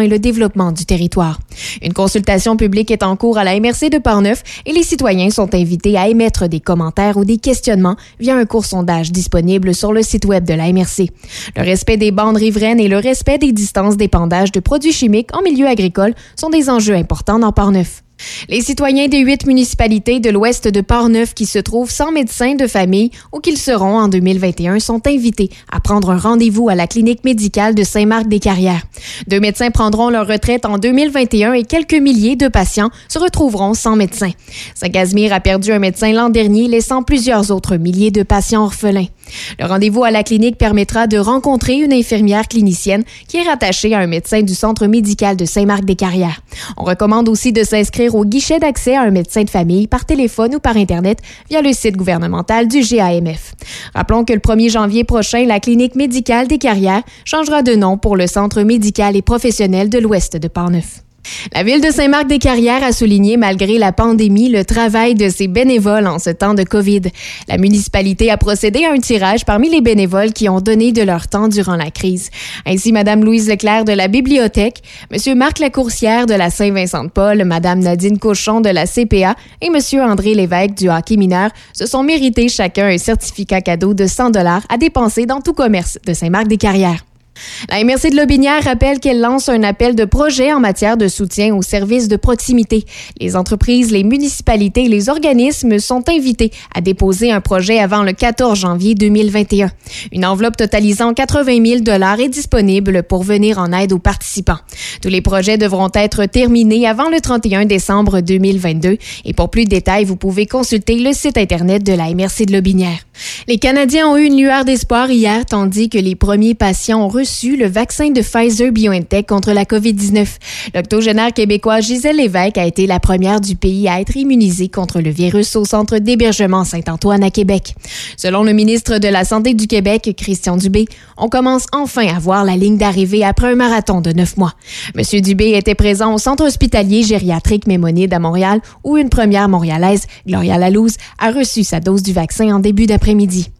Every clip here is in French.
et le développement du territoire. Une consultation publique est en cours à la MRC de Parneuf et les citoyens sont invités à émettre des commentaires ou des questionnements via un court sondage disponible sur le site web de la MRC. Le respect des bandes riveraines et le respect des distances d'épandage de produits chimiques en milieu agricole sont des enjeux importants dans Parneuf. Les citoyens des huit municipalités de l'ouest de Portneuf qui se trouvent sans médecin de famille ou qu'ils seront en 2021 sont invités à prendre un rendez-vous à la clinique médicale de Saint-Marc-des-Carrières. Deux médecins prendront leur retraite en 2021 et quelques milliers de patients se retrouveront sans médecin. Saint-Casimir a perdu un médecin l'an dernier, laissant plusieurs autres milliers de patients orphelins. Le rendez-vous à la clinique permettra de rencontrer une infirmière clinicienne qui est rattachée à un médecin du centre médical de Saint-Marc-des-Carrières. On recommande aussi de s'inscrire au guichet d'accès à un médecin de famille par téléphone ou par Internet via le site gouvernemental du GAMF. Rappelons que le 1er janvier prochain, la clinique médicale des carrières changera de nom pour le Centre médical et professionnel de l'Ouest de Parneuf. La ville de Saint-Marc-des-Carrières a souligné, malgré la pandémie, le travail de ses bénévoles en ce temps de COVID. La municipalité a procédé à un tirage parmi les bénévoles qui ont donné de leur temps durant la crise. Ainsi, Mme Louise Leclerc de la bibliothèque, M. Marc Lacourcière de la Saint-Vincent-de-Paul, Mme Nadine Cochon de la CPA et M. André Lévesque du hockey mineur se sont mérités chacun un certificat cadeau de 100 dollars à dépenser dans tout commerce de Saint-Marc-des-Carrières. La MRC de Lobinière rappelle qu'elle lance un appel de projet en matière de soutien aux services de proximité. Les entreprises, les municipalités et les organismes sont invités à déposer un projet avant le 14 janvier 2021. Une enveloppe totalisant 80 000 dollars est disponible pour venir en aide aux participants. Tous les projets devront être terminés avant le 31 décembre 2022 et pour plus de détails, vous pouvez consulter le site Internet de la MRC de Lobinière. Les Canadiens ont eu une lueur d'espoir hier tandis que les premiers patients ont reçu le vaccin de Pfizer BioNTech contre la COVID-19. L'octogénaire québécois Gisèle Lévesque a été la première du pays à être immunisée contre le virus au centre d'hébergement Saint-Antoine à Québec. Selon le ministre de la Santé du Québec, Christian Dubé, on commence enfin à voir la ligne d'arrivée après un marathon de neuf mois. Monsieur Dubé était présent au centre hospitalier gériatrique Mémonide à Montréal où une première montréalaise, Gloria Lalouse, a reçu sa dose du vaccin en début d'après-midi.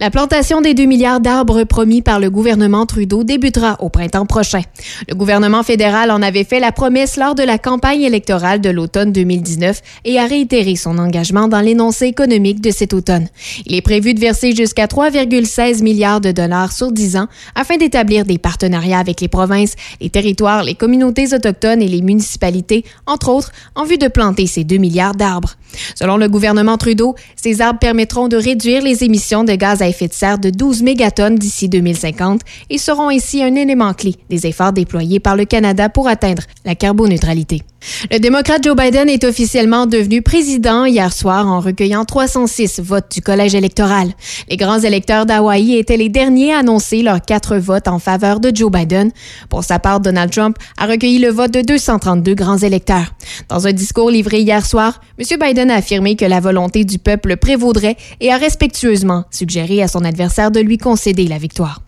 La plantation des 2 milliards d'arbres promis par le gouvernement Trudeau débutera au printemps prochain. Le gouvernement fédéral en avait fait la promesse lors de la campagne électorale de l'automne 2019 et a réitéré son engagement dans l'énoncé économique de cet automne. Il est prévu de verser jusqu'à 3,16 milliards de dollars sur 10 ans afin d'établir des partenariats avec les provinces, les territoires, les communautés autochtones et les municipalités, entre autres, en vue de planter ces 2 milliards d'arbres. Selon le gouvernement Trudeau, ces arbres permettront de réduire les émissions de gaz à effet de serre de 12 mégatonnes d'ici 2050 et seront ainsi un élément clé des efforts déployés par le Canada pour atteindre la carboneutralité. Le démocrate Joe Biden est officiellement devenu président hier soir en recueillant 306 votes du collège électoral. Les grands électeurs d'Hawaï étaient les derniers à annoncer leurs quatre votes en faveur de Joe Biden. Pour sa part, Donald Trump a recueilli le vote de 232 grands électeurs. Dans un discours livré hier soir, M. Biden a affirmé que la volonté du peuple prévaudrait et a respectueusement suggéré à son adversaire de lui concéder la victoire.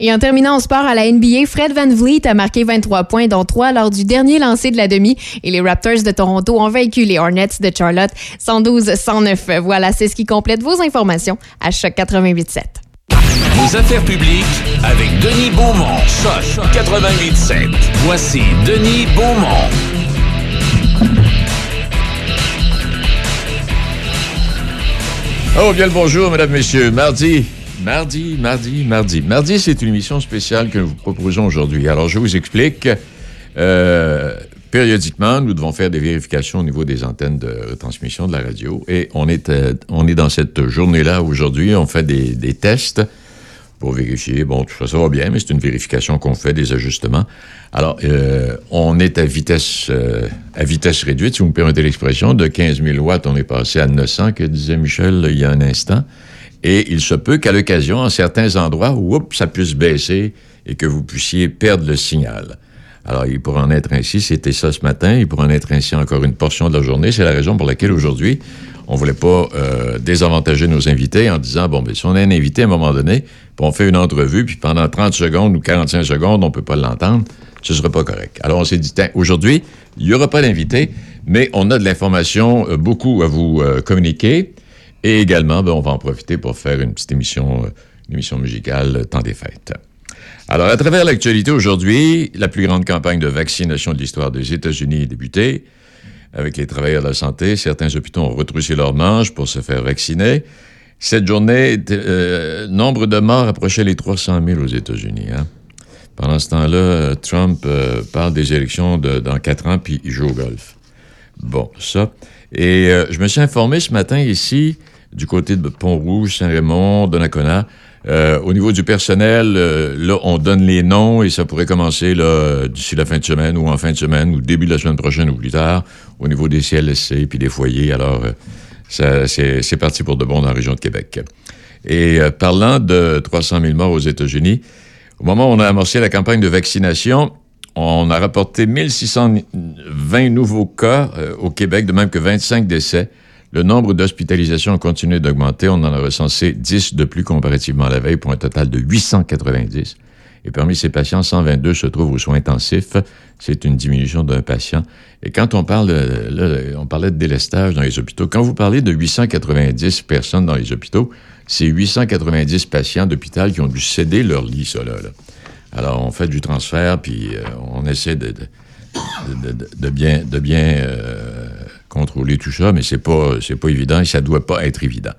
Et en terminant en sport à la NBA, Fred Van Vliet a marqué 23 points, dont 3 lors du dernier lancer de la demi. Et les Raptors de Toronto ont vaincu les Hornets de Charlotte 112-109. Voilà, c'est ce qui complète vos informations à Choc 88.7. Vos affaires publiques avec Denis Beaumont. Choc 88.7. Voici Denis Beaumont. Oh, bien le bonjour, mesdames, messieurs. Mardi, Mardi, mardi, mardi. Mardi, c'est une émission spéciale que nous vous proposons aujourd'hui. Alors, je vous explique. Euh, périodiquement, nous devons faire des vérifications au niveau des antennes de retransmission de la radio. Et on est, euh, on est dans cette journée-là aujourd'hui. On fait des, tests pour vérifier. Bon, tout ça, ça va bien, mais c'est une vérification qu'on fait, des ajustements. Alors, euh, on est à vitesse, à vitesse réduite, si vous me permettez l'expression. De 15 000 watts, on est passé à 900, que disait Michel il y a un instant. Et il se peut qu'à l'occasion, en certains endroits, ça puisse baisser et que vous puissiez perdre le signal. Alors, il pourrait en être ainsi, c'était ça ce matin, il pourrait en être ainsi encore une portion de la journée. C'est la raison pour laquelle aujourd'hui, on ne voulait pas euh, désavantager nos invités en disant, bon, ben, si on a un invité à un moment donné, puis on fait une entrevue, puis pendant 30 secondes ou 45 secondes, on ne peut pas l'entendre, ce ne serait pas correct. Alors, on s'est dit, aujourd'hui, il n'y aura pas d'invité, mais on a de l'information, euh, beaucoup à vous euh, communiquer. Et également, ben, on va en profiter pour faire une petite émission, euh, une émission musicale, euh, temps des fêtes. Alors, à travers l'actualité aujourd'hui, la plus grande campagne de vaccination de l'histoire des États-Unis est débutée. Avec les travailleurs de la santé, certains hôpitaux ont retroussé leurs manches pour se faire vacciner. Cette journée, euh, nombre de morts approchait les 300 000 aux États-Unis. Hein. Pendant ce temps-là, Trump euh, parle des élections dans quatre ans, puis il joue au golf. Bon, ça. Et euh, je me suis informé ce matin ici, du côté de Pont-Rouge, Saint-Raymond, Donnacona, euh, au niveau du personnel, euh, là, on donne les noms et ça pourrait commencer là, d'ici la fin de semaine ou en fin de semaine ou début de la semaine prochaine ou plus tard au niveau des CLSC puis des foyers. Alors, euh, c'est parti pour de bon dans la région de Québec. Et parlant de 300 000 morts aux États-Unis, au moment où on a amorcé la campagne de vaccination, on a rapporté 1620 nouveaux cas au Québec, de même que 25 décès. Le nombre d'hospitalisations a continué d'augmenter. On en a recensé 10 de plus comparativement à la veille pour un total de 890. Et parmi ces patients, 122 se trouvent aux soins intensifs. C'est une diminution d'un patient. Et quand on parle, là, on parlait de délestage dans les hôpitaux. Quand vous parlez de 890 personnes dans les hôpitaux, c'est 890 patients d'hôpital qui ont dû céder leur lit, ça, là. Alors, on fait du transfert, puis euh, on essaie de, bien, euh, contrôler tout ça, mais c'est pas, pas évident et ça doit pas être évident.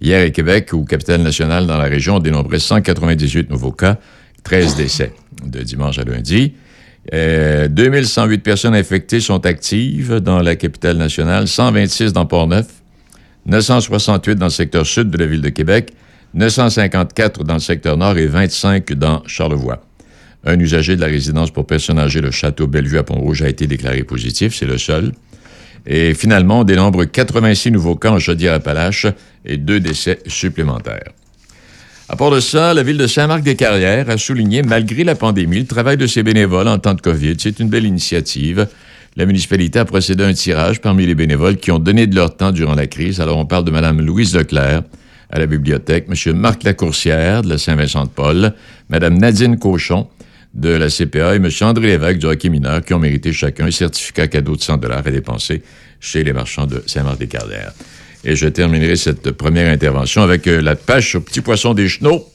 Hier à Québec, au Capital national dans la région, on dénombrait 198 nouveaux cas, 13 décès de dimanche à lundi. 2108 euh, personnes infectées sont actives dans la capitale nationale, 126 dans Port-Neuf, 968 dans le secteur sud de la ville de Québec, 954 dans le secteur nord et 25 dans Charlevoix. Un usager de la résidence pour personnes âgées, le Château Bellevue à Pont-Rouge, a été déclaré positif, c'est le seul. Et finalement, on dénombre 86 nouveaux cas en Chaudière-Appalaches et deux décès supplémentaires. À part de ça, la ville de Saint-Marc-des-Carrières a souligné, malgré la pandémie, le travail de ses bénévoles en temps de COVID. C'est une belle initiative. La municipalité a procédé à un tirage parmi les bénévoles qui ont donné de leur temps durant la crise. Alors, on parle de Mme Louise Leclerc à la bibliothèque, M. Marc Lacourcière de la Saint-Vincent-de-Paul, Mme Nadine Cochon de la CPA et M. André Lévesque du hockey mineur qui ont mérité chacun un certificat cadeau de 100 dollars à dépenser chez les marchands de Saint-Marc-des-Carrières. Et je terminerai cette première intervention avec euh, la pêche aux petits poissons des chenaux.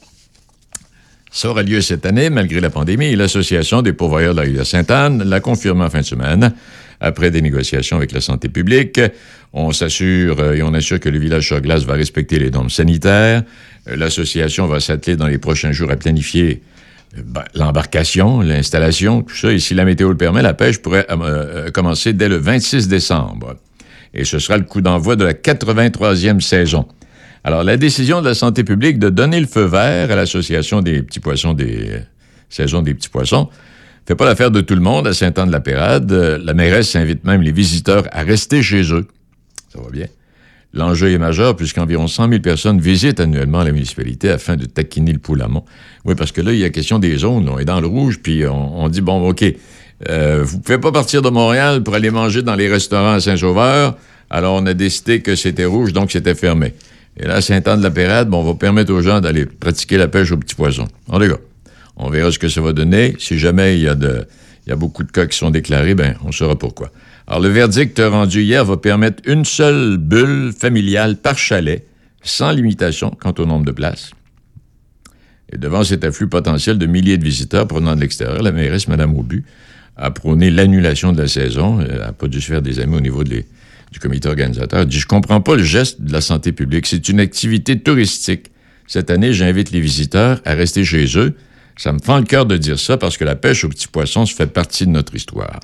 Ça aura lieu cette année, malgré la pandémie. L'Association des pourvoyeurs de la rivière Sainte-Anne l'a confirmé en fin de semaine. Après des négociations avec la santé publique, on s'assure euh, et on assure que le village sur glace va respecter les normes sanitaires. Euh, l'association va s'atteler dans les prochains jours à planifier ben, l'embarcation, l'installation, tout ça. Et si la météo le permet, la pêche pourrait euh, euh, commencer dès le 26 décembre. Et ce sera le coup d'envoi de la 83e saison. Alors, la décision de la santé publique de donner le feu vert à l'Association des petits poissons des saisons des petits poissons fait pas l'affaire de tout le monde à Saint-Anne-de-la-Pérade. La mairesse invite même les visiteurs à rester chez eux. Ça va bien. L'enjeu est majeur puisqu'environ 100 000 personnes visitent annuellement la municipalité afin de taquiner le poulamont. Oui, parce que là, il y a question des zones. On est dans le rouge, puis on, dit, bon, OK, euh, vous pouvez pas partir de Montréal pour aller manger dans les restaurants à Saint-Sauveur. Alors, on a décidé que c'était rouge, donc c'était fermé. Et là, Saint-Anne-de-la-Pérade, bon, on va permettre aux gens d'aller pratiquer la pêche aux petits poissons. En tout cas, on verra ce que ça va donner. Si jamais il y a, de, il y a beaucoup de cas qui sont déclarés, ben, on saura pourquoi. Alors, le verdict rendu hier va permettre une seule bulle familiale par chalet, sans limitation quant au nombre de places. Et devant cet afflux potentiel de milliers de visiteurs provenant de l'extérieur, la mairesse, Mme Aubu, a prôné l'annulation de la saison. Elle n'a pas dû se faire des amis au niveau du comité organisateur. Dit, je comprends pas le geste de la santé publique. C'est une activité touristique. Cette année, j'invite les visiteurs à rester chez eux. Ça me fend le cœur de dire ça parce que la pêche aux petits poissons fait partie de notre histoire.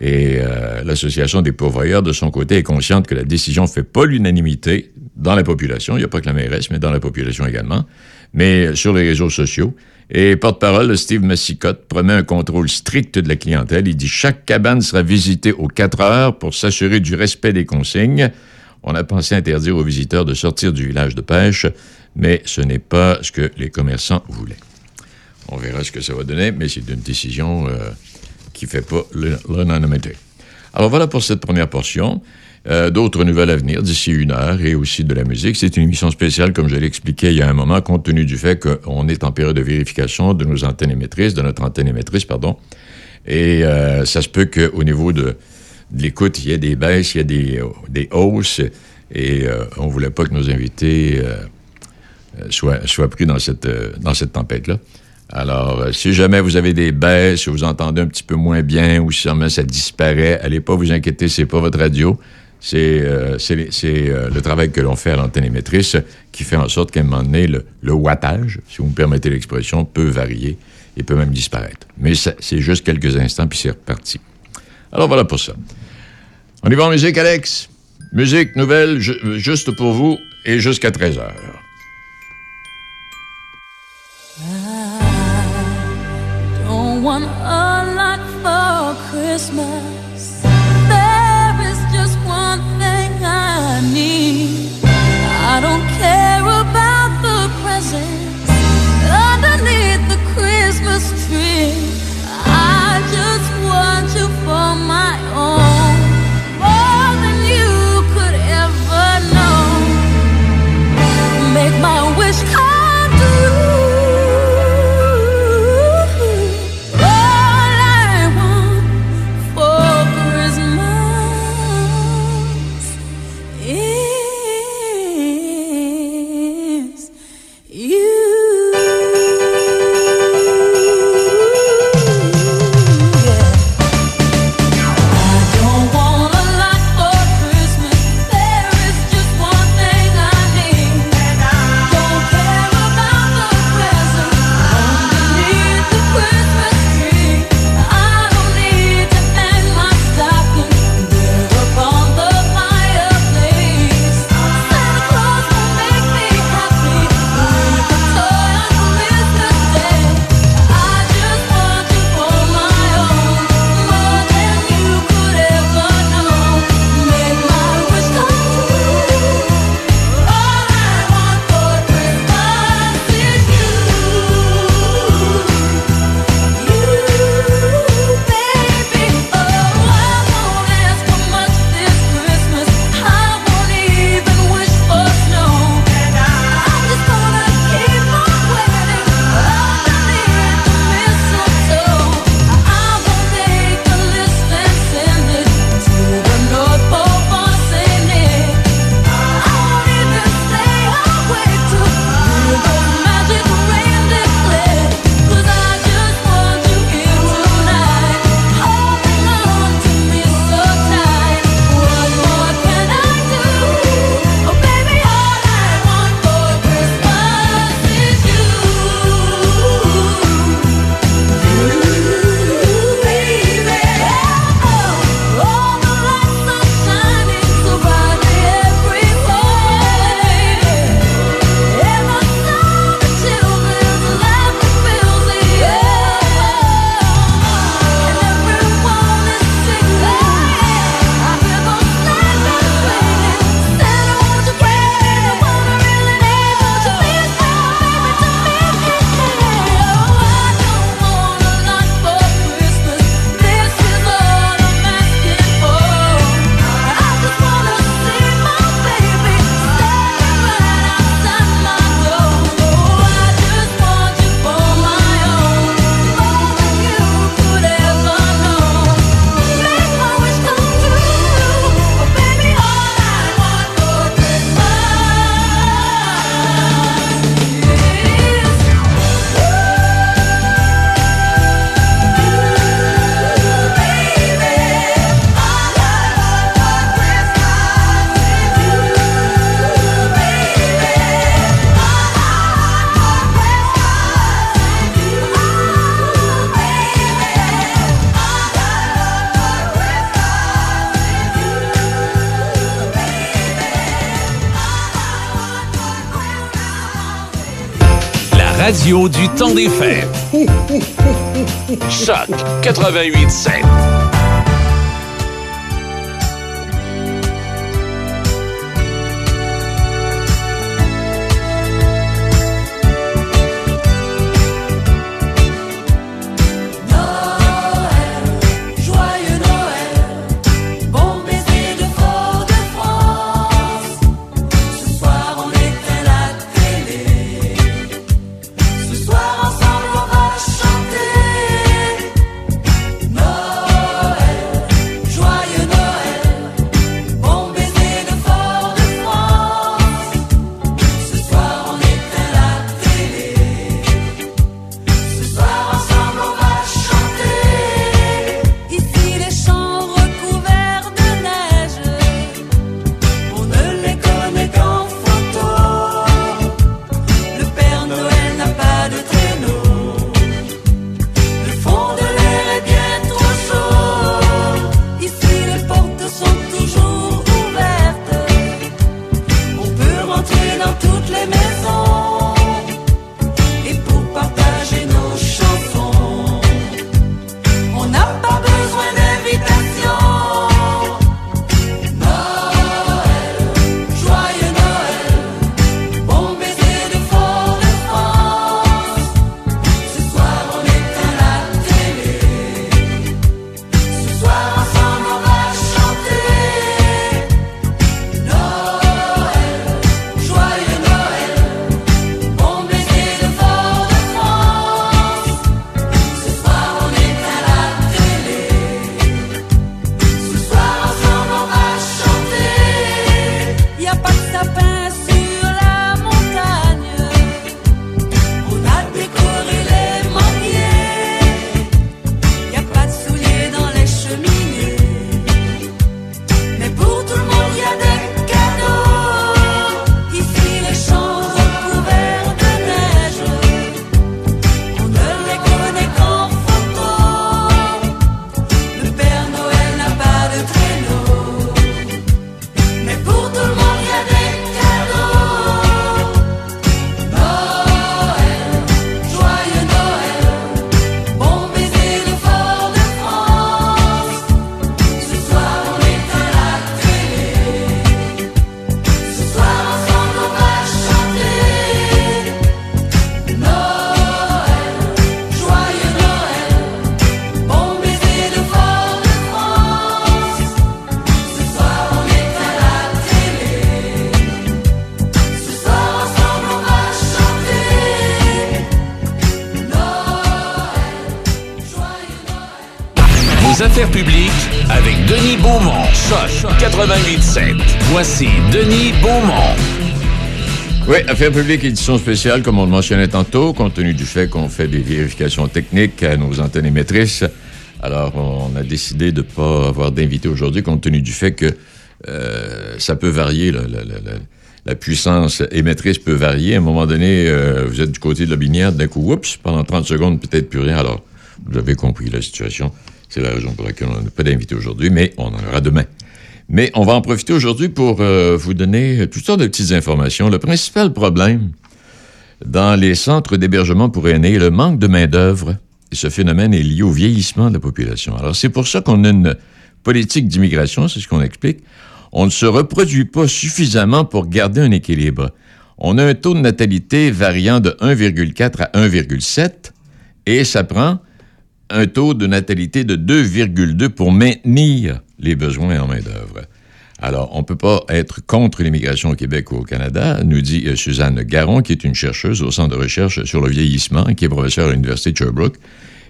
Et euh, l'Association des pourvoyeurs, de son côté, est consciente que la décision ne fait pas l'unanimité dans la population. Il n'y a pas que la mairesse, mais dans la population également. Mais sur les réseaux sociaux. Et porte-parole, Steve Massicotte, promet un contrôle strict de la clientèle. Il dit chaque cabane sera visitée aux quatre heures pour s'assurer du respect des consignes. On a pensé interdire aux visiteurs de sortir du village de pêche, mais ce n'est pas ce que les commerçants voulaient. On verra ce que ça va donner, mais c'est une décision euh, qui ne fait pas l'unanimité. Alors voilà pour cette première portion. Euh, d'autres nouvelles à venir d'ici une heure et aussi de la musique. C'est une émission spéciale, comme je l'expliquais il y a un moment, compte tenu du fait qu'on est en période de vérification de nos antennes émettrices, de notre antenne émettrice, pardon. Et euh, ça se peut qu'au niveau de, l'écoute, il y ait des baisses, il y a euh, des, hausses. Et on ne voulait pas que nos invités soient, soient, pris dans cette, tempête-là. Alors, si jamais vous avez des baisses, si vous entendez un petit peu moins bien ou si jamais ça disparaît, allez pas vous inquiéter, c'est pas votre radio c'est euh, euh, le travail que l'on fait à l'anténémétrice qui fait en sorte qu'à un moment donné, le, le, wattage, si vous me permettez l'expression, peut varier et peut même disparaître. Mais c'est juste quelques instants, puis c'est reparti. Alors voilà pour ça. On y va en musique, Alex. Musique nouvelle, juste pour vous, et jusqu'à 13 heures. du temps des fêtes. Choc 88.7. 88.7. Voici Denis Beaumont. Oui, Affaires publiques, édition spéciale, comme on le mentionnait tantôt, compte tenu du fait qu'on fait des vérifications techniques à nos antennes émettrices. Alors, on a décidé de ne pas avoir d'invité aujourd'hui, compte tenu du fait que euh, ça peut varier. la puissance émettrice peut varier. À un moment donné, euh, vous êtes du côté de la binière, d'un coup, oups, pendant 30 secondes, peut-être plus rien. Alors, vous avez compris la situation. C'est la raison pour laquelle on n'a pas d'invité aujourd'hui, mais on en aura demain. Mais on va en profiter aujourd'hui pour euh, vous donner toutes sortes de petites informations. Le principal problème dans les centres d'hébergement pour aînés est le manque de main-d'œuvre. Et ce phénomène est lié au vieillissement de la population. Alors, c'est pour ça qu'on a une politique d'immigration, c'est ce qu'on explique. On ne se reproduit pas suffisamment pour garder un équilibre. On a un taux de natalité variant de 1,4 à 1,7 et ça prend un taux de natalité de 2,2 pour maintenir les besoins en main-d'œuvre. Alors, on ne peut pas être contre l'immigration au Québec ou au Canada, nous dit euh, Suzanne Garon, qui est une chercheuse au Centre de recherche sur le vieillissement, qui est professeure à l'Université de Sherbrooke.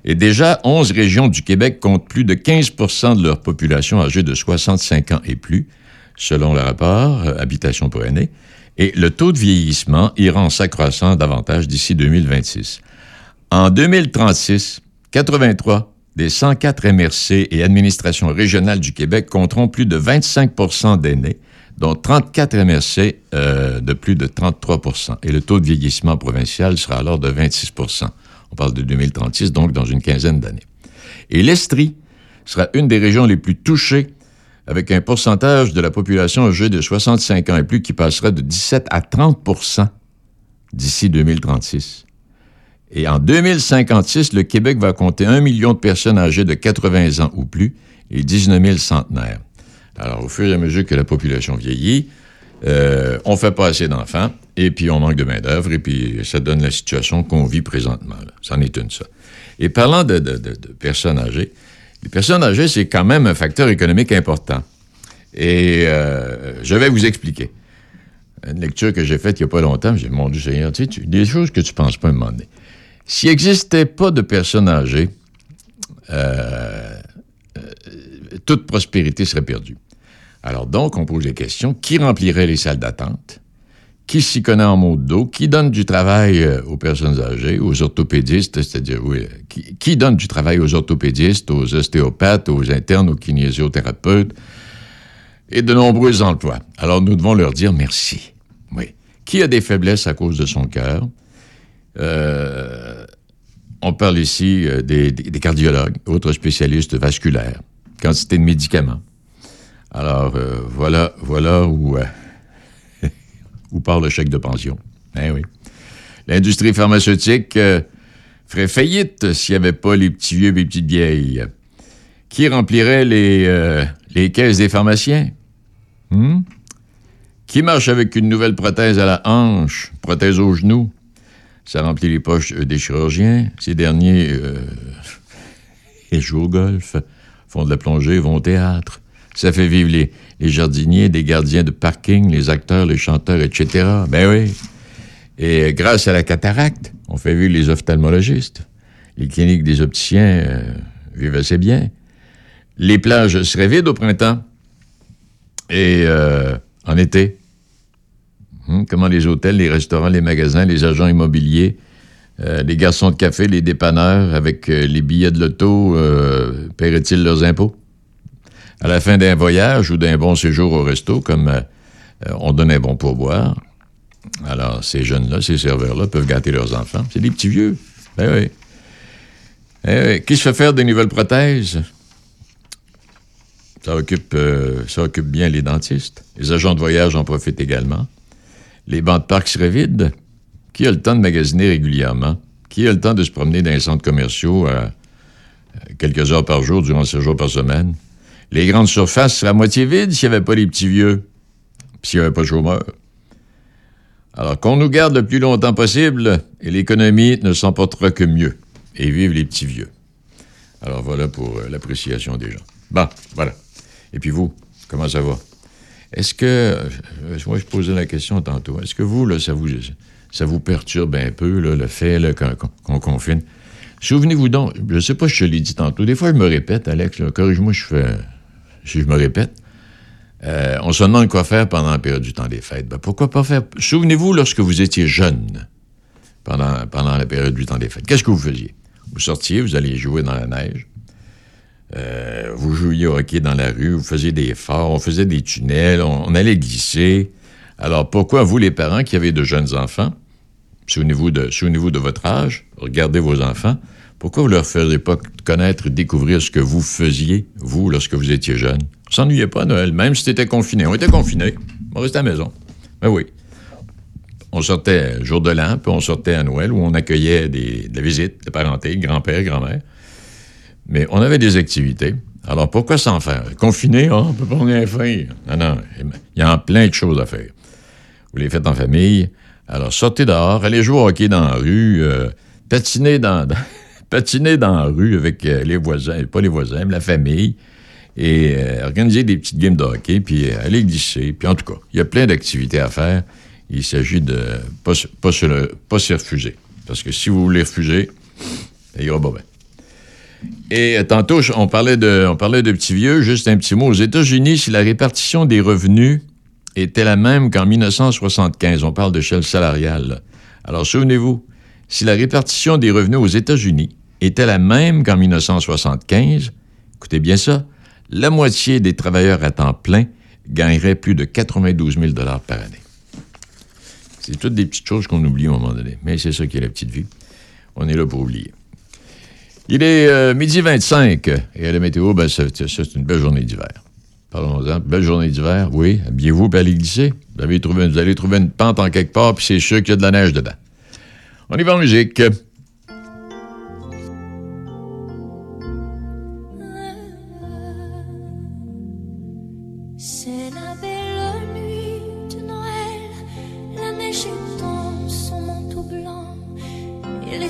Et déjà, 11 régions du Québec comptent plus de 15% de leur population âgée de 65 ans et plus, selon le rapport euh, Habitation pour aînés. Et le taux de vieillissement ira en s'accroissant davantage d'ici 2026. En 2036, 83 des 104 MRC et administrations régionales du Québec compteront plus de 25% d'aînés, dont 34 MRC euh, de plus de 33% Et le taux de vieillissement provincial sera alors de 26% On parle de 2036, donc dans une quinzaine d'années. Et l'Estrie sera une des régions les plus touchées, avec un pourcentage de la population âgée de 65 ans et plus qui passera de 17 à 30% d'ici 2036. Et en 2056, le Québec va compter un million de personnes âgées de 80 ans ou plus et 19 000 centenaires. Alors, au fur et à mesure que la population vieillit, euh, on fait pas assez d'enfants et puis on manque de main-d'œuvre et puis ça donne la situation qu'on vit présentement. C'en est une, ça. Et parlant de, de- de- personnes âgées, les personnes âgées, c'est quand même un facteur économique important. Et euh, je vais vous expliquer. Une lecture que j'ai faite il n'y a pas longtemps, j'ai dit, mon Dieu Seigneur, tu sais, tu- des choses que tu penses pas à un moment donné. S'il n'existait pas de personnes âgées, euh, euh, toute prospérité serait perdue. Alors donc, on pose les questions. Qui remplirait les salles d'attente? Qui s'y connaît en mots de dos? Qui donne du travail euh, aux personnes âgées, aux orthopédistes, c'est-à-dire, oui, qui, donne du travail aux orthopédistes, aux ostéopathes, aux internes, aux kinésiothérapeutes et de nombreux emplois? Alors, nous devons leur dire merci. Oui. Qui a des faiblesses à cause de son cœur? On parle ici euh, des, cardiologues, autres spécialistes vasculaires, quantité de médicaments. Alors, euh, voilà, voilà où, euh, part le chèque de pension. Eh oui. L'industrie pharmaceutique euh, ferait faillite s'il n'y avait pas les petits vieux et les petites vieilles. Qui remplirait les, les caisses des pharmaciens? Hmm? Qui marche avec une nouvelle prothèse à la hanche, prothèse au genou? Ça remplit les poches euh, des chirurgiens. Ces derniers euh, jouent au golf, font de la plongée, vont au théâtre. Ça fait vivre les, jardiniers, des gardiens de parking, les acteurs, les chanteurs, etc. Ben oui. Et euh, grâce à la cataracte, on fait vivre les ophtalmologistes. Les cliniques des opticiens vivent assez bien. Les plages seraient vides au printemps. Et en été, Hum, comment les hôtels, les restaurants, les magasins, les agents immobiliers, euh, les garçons de café, les dépanneurs, avec euh, les billets de l'auto, euh, paieraient-ils leurs impôts? À la fin d'un voyage ou d'un bon séjour au resto, comme on donne un bon pourboire, alors ces jeunes-là, ces serveurs-là peuvent gâter leurs enfants. C'est des petits vieux. Ben oui. Eh oui. Qui se fait faire des nouvelles prothèses? Ça occupe bien les dentistes. Les agents de voyage en profitent également. Les bancs de parc seraient vides. Qui a le temps de magasiner régulièrement? Qui a le temps de se promener dans les centres commerciaux euh, euh, quelques heures par jour durant ces jours par semaine? Les grandes surfaces seraient à moitié vides s'il n'y avait pas les petits vieux, s'il n'y avait pas de chômeurs. Alors qu'on nous garde le plus longtemps possible et l'économie ne s'en portera que mieux. Et vive les petits vieux. Alors voilà pour euh, l'appréciation des gens. Bon, voilà. Et puis vous, comment ça va? Est-ce que, euh, moi je posais la question tantôt, est-ce que vous, là, ça vous, ça vous perturbe un peu, le fait qu'on confine? Souvenez-vous donc, je ne sais pas si je l'ai dit tantôt, des fois je me répète, Alex, corrige-moi si je, fais, si je me répète. Euh, on se demande quoi faire pendant la période du temps des fêtes. Ben, pourquoi pas faire... Souvenez-vous lorsque vous étiez jeune, pendant, pendant la période du temps des fêtes. Qu'est-ce que vous faisiez? Vous sortiez, vous alliez jouer dans la neige. Euh, vous jouiez au hockey dans la rue, vous faisiez des forts, on faisait des tunnels, on, allait glisser. Alors pourquoi vous, les parents qui avez de jeunes enfants, souvenez-vous de, de votre âge, regardez vos enfants, pourquoi vous leur faisiez pas connaître, découvrir ce que vous faisiez, vous, lorsque vous étiez jeune? On s'ennuyait pas Noël, même si c'était confiné. On était confinés, on restait à la maison. Ben oui. On sortait jour de l'an, puis on sortait à Noël où on accueillait des, de la visite, de parenté, grand-père, grand-mère. Mais on avait des activités. Alors pourquoi s'en faire? Confiné, oh, on peut pas rien faire. Non, non, il y a plein de choses à faire. Vous les faites en famille. Alors sortez dehors, allez jouer au hockey dans la rue, euh, patiner dans, dans- la rue avec euh, les voisins, pas les voisins, mais la famille, et euh, organiser des petites games de hockey, puis euh, aller glisser. Puis en tout cas, il y a plein d'activités à faire. Il s'agit de pas, se- pas, se pas s'y refuser. Parce que si vous voulez refuser, il y aura pas bien. Et euh, tantôt, on parlait, de, on petits vieux. Juste un petit mot. Aux États-Unis, si la répartition des revenus était la même qu'en 1975, on parle de chaîne salariale. Alors, souvenez-vous, si la répartition des revenus aux États-Unis était la même qu'en 1975, écoutez bien ça, la moitié des travailleurs à temps plein gagneraient plus de 92 000 par année. C'est toutes des petites choses qu'on oublie à un moment donné. Mais c'est ça qui est la petite vie. On est là pour oublier. Il est euh, midi 25 et à la météo, ben, c'est une belle journée d'hiver. Parlons-en. Belle journée d'hiver, oui. Habillez-vous puis allez glisser. Vous, vous allez trouver une pente en quelque part, puis c'est sûr qu'il y a de la neige dedans. On y va en musique.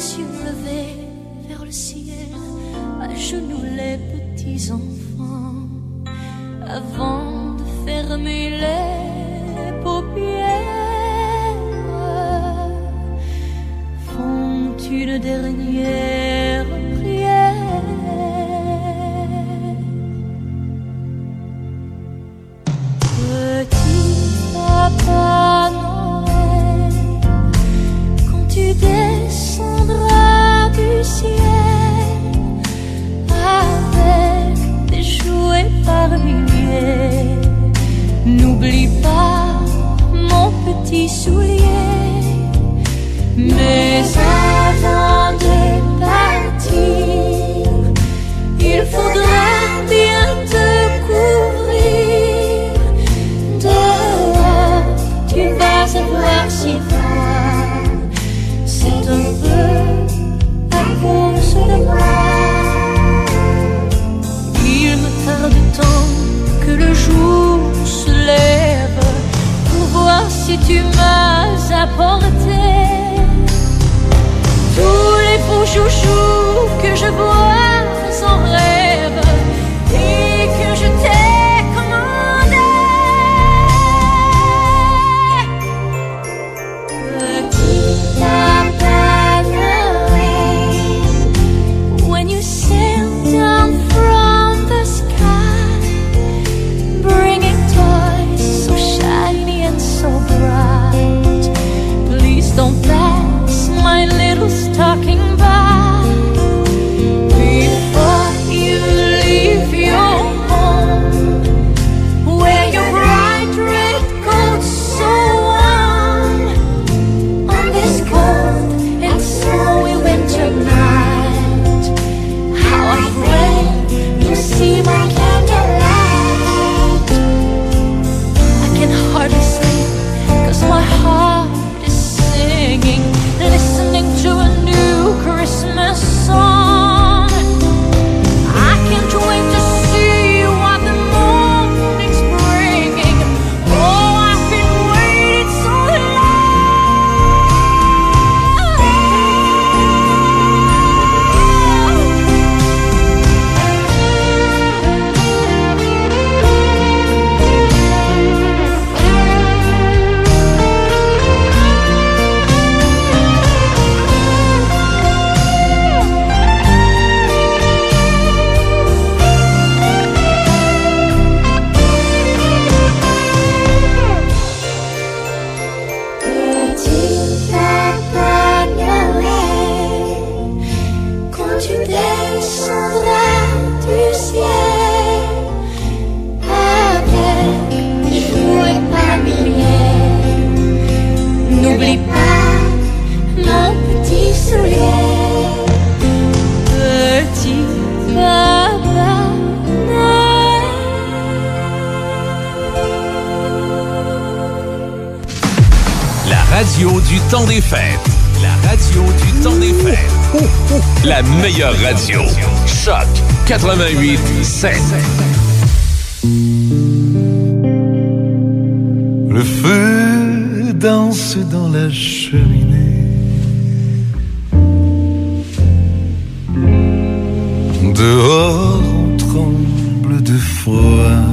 Les yeux levés vers le ciel, genoux les petits enfants, avant de fermer les 88 7. Le feu danse dans la cheminée. Dehors, on tremble de froid.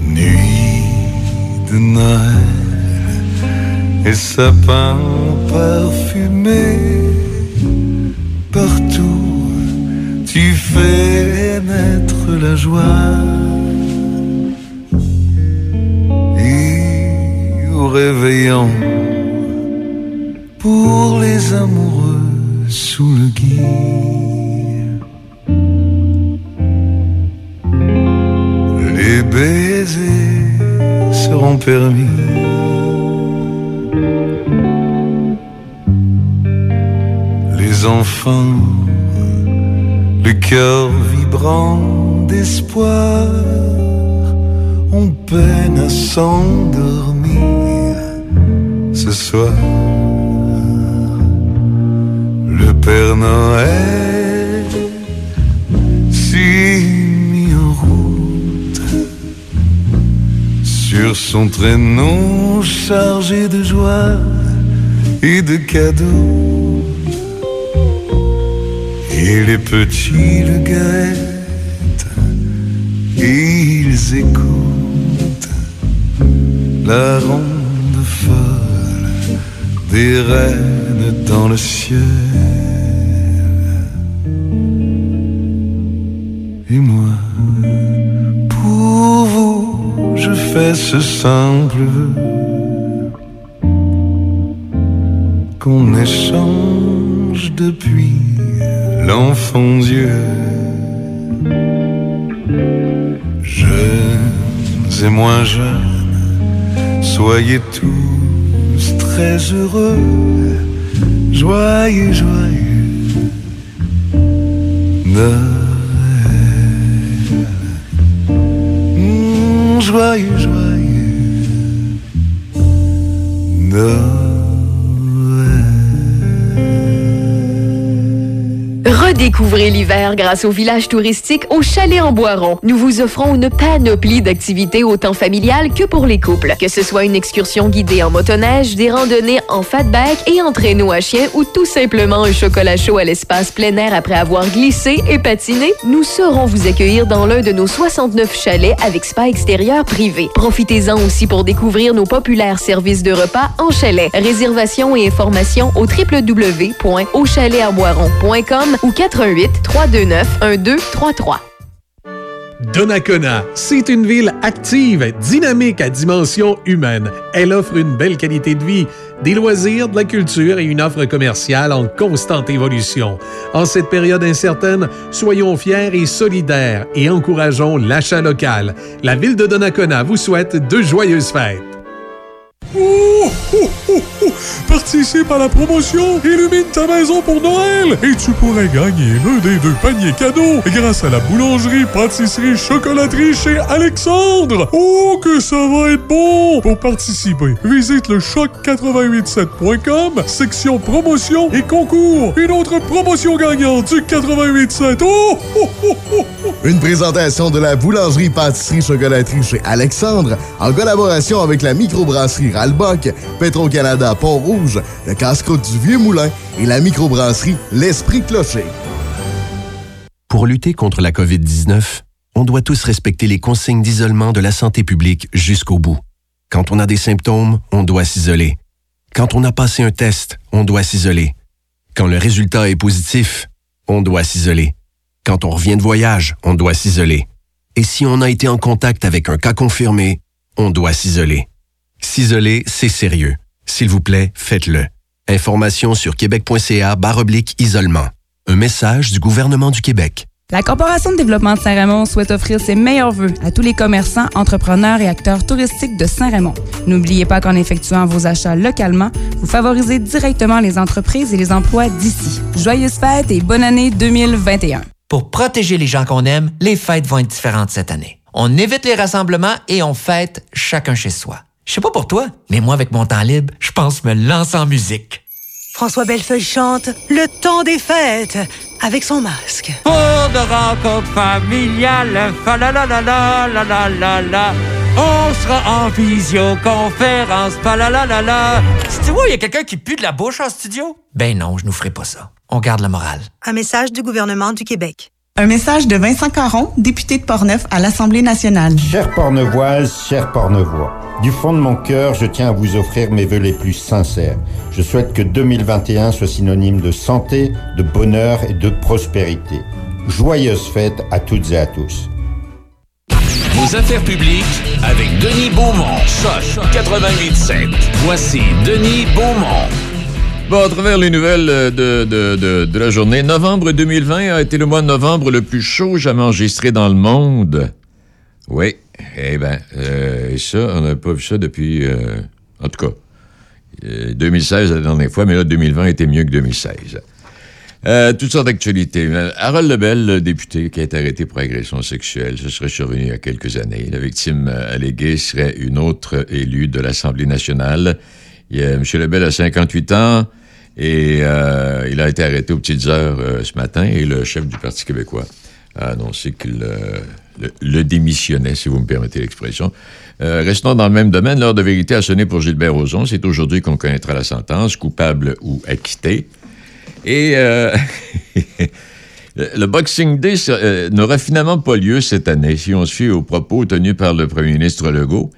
Nuit de Noël et sapin parfumé. Tu fais naître la joie. Et au réveillant, pour les amoureux sous le gui, les baisers seront permis. Les enfants, le cœur vibrant d'espoir, on peine à s'endormir ce soir. Le Père Noël s'est mis en route sur son traîneau chargé de joie et de cadeaux. Et les petits le guettent et ils écoutent la ronde folle des reines dans le ciel. Et moi, pour vous, je fais ce simple vœu qu'on échange depuis l'enfant Dieu. Jeunes et moins jeunes, soyez tous très heureux, joyeux, joyeux. Noël. Mmh, joyeux, joyeux. Redécouvrez l'hiver grâce au village touristique au Chalet en Boiron. Nous vous offrons une panoplie d'activités autant familiales que pour les couples. Que ce soit une excursion guidée en motoneige, des randonnées en fatback et en traîneau à chien ou tout simplement un chocolat chaud à l'espace plein air après avoir glissé et patiné, nous saurons vous accueillir dans l'un de nos 69 chalets avec spa extérieur privé. Profitez-en aussi pour découvrir nos populaires services de repas en chalet. Réservation et informations au www.auchalet-en-boiron.com ou 88 329 1233. Donnacona, c'est une ville active, dynamique à dimension humaine. Elle offre une belle qualité de vie, des loisirs, de la culture et une offre commerciale en constante évolution. En cette période incertaine, soyons fiers et solidaires et encourageons l'achat local. La ville de Donnacona vous souhaite de joyeuses fêtes. Participe à la promotion Illumine ta maison pour Noël et tu pourrais gagner l'un des deux paniers cadeaux grâce à la boulangerie, pâtisserie, chocolaterie chez Alexandre. Oh, que ça va être bon! Pour participer, visite le choc887.com, section promotion et concours. Une autre promotion gagnante du 887. Oh, oh, oh, oh. Une présentation de la boulangerie pâtisserie chocolaterie chez Alexandre en collaboration avec la microbrasserie Ralbock, Petro-Canada Pont-Rouge, le du Vieux-Moulin et la microbrasserie L'Esprit Clocher. Pour lutter contre la COVID-19, on doit tous respecter les consignes d'isolement de la santé publique jusqu'au bout. Quand on a des symptômes, on doit s'isoler. Quand on a passé un test, on doit s'isoler. Quand le résultat est positif, on doit s'isoler. Quand on revient de voyage, on doit s'isoler. Et si on a été en contact avec un cas confirmé, on doit s'isoler. S'isoler, c'est sérieux. S'il vous plaît, faites-le. Information sur québec.ca oblique isolement. Un message du gouvernement du Québec. La Corporation de développement de Saint-Raymond souhaite offrir ses meilleurs vœux à tous les commerçants, entrepreneurs et acteurs touristiques de Saint-Raymond. N'oubliez pas qu'en effectuant vos achats localement, vous favorisez directement les entreprises et les emplois d'ici. Joyeuses fêtes et bonne année 2021. Pour protéger les gens qu'on aime, les fêtes vont être différentes cette année. On évite les rassemblements et on fête chacun chez soi. Je sais pas pour toi, mais moi, avec mon temps libre, je pense me lancer en musique. François Bellefeuille chante Le temps des fêtes avec son masque. Pour de rencontres familiales, fa la la la la la la la la. On sera en visioconférence, fa la la la la. Tu vois, il y a quelqu'un qui pue de la bouche en studio? Ben non, je nous ferai pas ça. On garde la morale. Un message du gouvernement du Québec. Un message de Vincent Caron, député de Portneuf à l'Assemblée nationale. Chère Pornevoise, chers Pornevois, du fond de mon cœur, je tiens à vous offrir mes vœux les plus sincères. Je souhaite que 2021 soit synonyme de santé, de bonheur et de prospérité. Joyeuses fêtes à toutes et à tous. Vos affaires publiques avec Denis Beaumont. Choc 88.7. Voici Denis Beaumont. Bon, à travers les nouvelles euh, de, de, de, la journée, novembre 2020 a été le mois de novembre le plus chaud jamais enregistré dans le monde. Oui, eh bien, et ça, on n'a pas vu ça depuis, euh, en tout cas, euh, 2016 la dernière fois, mais là, 2020 était mieux que 2016. Euh, toutes sortes d'actualités. Euh, Harold Lebel, le député qui a été arrêté pour agression sexuelle, ce serait survenu il y a quelques années. La victime euh, alléguée serait une autre élue de l'Assemblée nationale. M. Lebel a 58 ans et euh, il a été arrêté aux petites heures euh, ce matin et le chef du Parti québécois a annoncé qu'il euh, le, démissionnait, si vous me permettez l'expression. Restons dans le même domaine. L'heure de vérité a sonné pour Gilbert Rozon. C'est aujourd'hui qu'on connaîtra la sentence, coupable ou acquitté. Et le Boxing Day n'aura finalement pas lieu cette année, si on se fie aux propos tenus par le premier ministre Legault.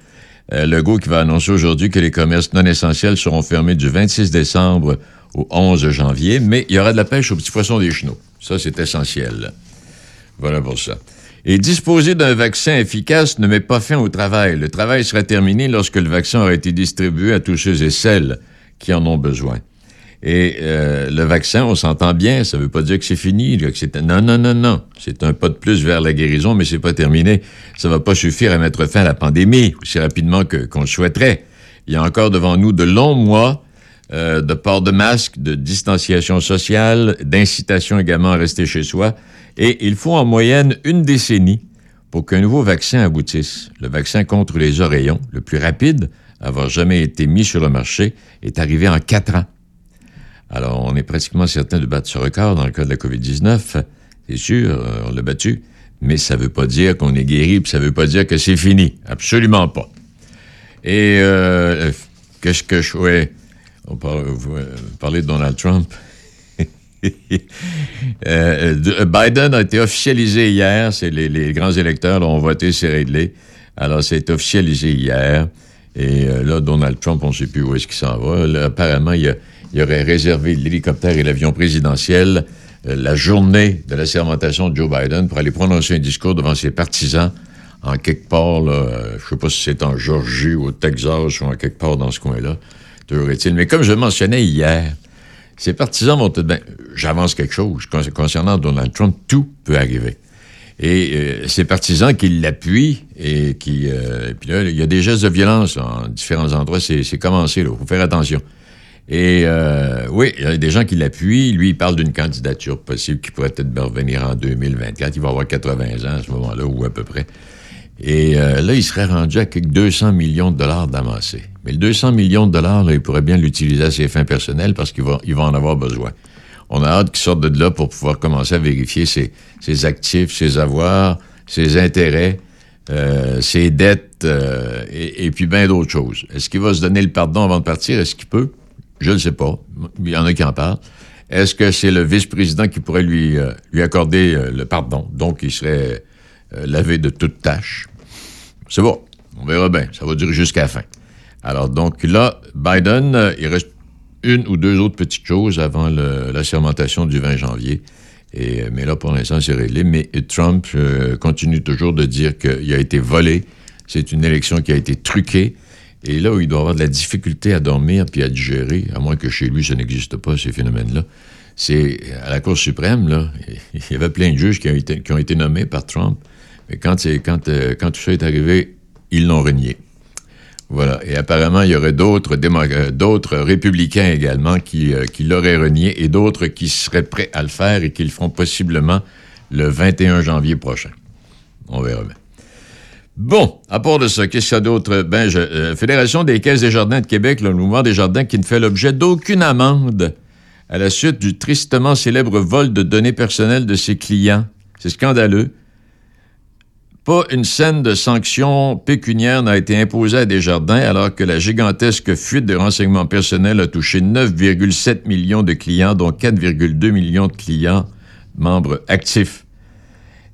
Legault qui va annoncer aujourd'hui que les commerces non essentiels seront fermés du 26 décembre au 11 janvier, mais il y aura de la pêche aux petits poissons des chenaux. Ça, c'est essentiel. Voilà pour ça. Et disposer d'un vaccin efficace ne met pas fin au travail. Le travail sera terminé lorsque le vaccin aura été distribué à tous ceux et celles qui en ont besoin. Et euh, le vaccin, on s'entend bien, ça ne veut pas dire que c'est fini. que non, non, non, non. C'est un pas de plus vers la guérison, mais c'est pas terminé. Ça va pas suffire à mettre fin à la pandémie aussi rapidement que- qu'on le souhaiterait. Il y a encore devant nous de longs mois euh, de port de masque, de distanciation sociale, d'incitation également à rester chez soi. Et il faut en moyenne une décennie pour qu'un nouveau vaccin aboutisse. Le vaccin contre les oreillons, le plus rapide à avoir jamais été mis sur le marché, est arrivé en quatre ans. Alors, on est pratiquement certain de battre ce record dans le cas de la COVID-19. C'est sûr, euh, on l'a battu. Mais ça ne veut pas dire qu'on est guéri, puis ça ne veut pas dire que c'est fini. Absolument pas. Et euh, qu'est-ce que je... Ouais, on parle, vous, euh, parlez de Donald Trump. Euh, de- Biden a été officialisé hier. C'est les, grands électeurs là, ont voté, c'est réglé. Alors, c'est officialisé hier. Et euh, là, Donald Trump, on ne sait plus où est-ce qu'il s'en va. Là, apparemment, il, aurait réservé l'hélicoptère et l'avion présidentiel euh, la journée de la sermentation de Joe Biden pour aller prononcer un discours devant ses partisans en quelque part, euh, je ne sais pas si c'est en Georgie ou au Texas ou en quelque part dans ce coin-là. Toujours est-il? Mais comme je mentionnais hier, ses partisans vont peut-être... Ben, J'avance quelque chose. Con- Concernant Donald Trump, tout peut arriver. Et euh, ses partisans qui l'appuient et qui... euh, puis là, il y a des gestes de violence en différents endroits. C'est c'est commencé, là. Il faut faire attention. Et euh, oui, il y a des gens qui l'appuient. Lui, il parle d'une candidature possible qui pourrait peut-être revenir en 2024. Il va avoir 80 ans à ce moment-là, ou à peu près. Et euh, là, il serait rendu à quelques 200 millions de dollars d'amassés. Mais le 200 millions de dollars, là, il pourrait bien l'utiliser à ses fins personnelles parce qu'il va, il va en avoir besoin. On a hâte qu'il sorte de là pour pouvoir commencer à vérifier ses, ses actifs, ses avoirs, ses intérêts, euh, ses dettes euh, et, puis bien d'autres choses. Est-ce qu'il va se donner le pardon avant de partir? Est-ce qu'il peut? Je ne sais pas. Il y en a qui en parlent. Est-ce que c'est le vice-président qui pourrait lui, euh, lui accorder euh, le pardon? Donc, il serait euh, lavé de toute tâche. C'est bon. On verra bien. Ça va durer jusqu'à la fin. Alors, donc là, Biden, euh, il reste une ou deux autres petites choses avant la sermentation du 20 janvier. Euh, mais là, pour l'instant, c'est réglé. Mais Trump euh, continue toujours de dire qu'il a été volé. C'est une élection qui a été truquée. Et là où il doit avoir de la difficulté à dormir puis à digérer, à moins que chez lui, ça n'existe pas, ces phénomènes-là, c'est à la Cour suprême, là, il y avait plein de juges qui ont été, nommés par Trump. Mais quand, quand tout ça est arrivé, ils l'ont renié. Voilà. Et apparemment, il y aurait d'autres euh, d'autres républicains également qui, euh, qui l'auraient renié et d'autres qui seraient prêts à le faire et qui le feront possiblement le 21 janvier prochain. On verra bien. Bon, à part de ça, qu'est-ce qu'il y a d'autre? Ben, euh, Fédération des caisses des jardins de Québec, le mouvement des jardins qui ne fait l'objet d'aucune amende à la suite du tristement célèbre vol de données personnelles de ses clients. C'est scandaleux. Pas une scène de sanction pécuniaire n'a été imposée à Desjardins alors que la gigantesque fuite de renseignements personnels a touché 9,7 millions de clients, dont 4,2 millions de clients membres actifs.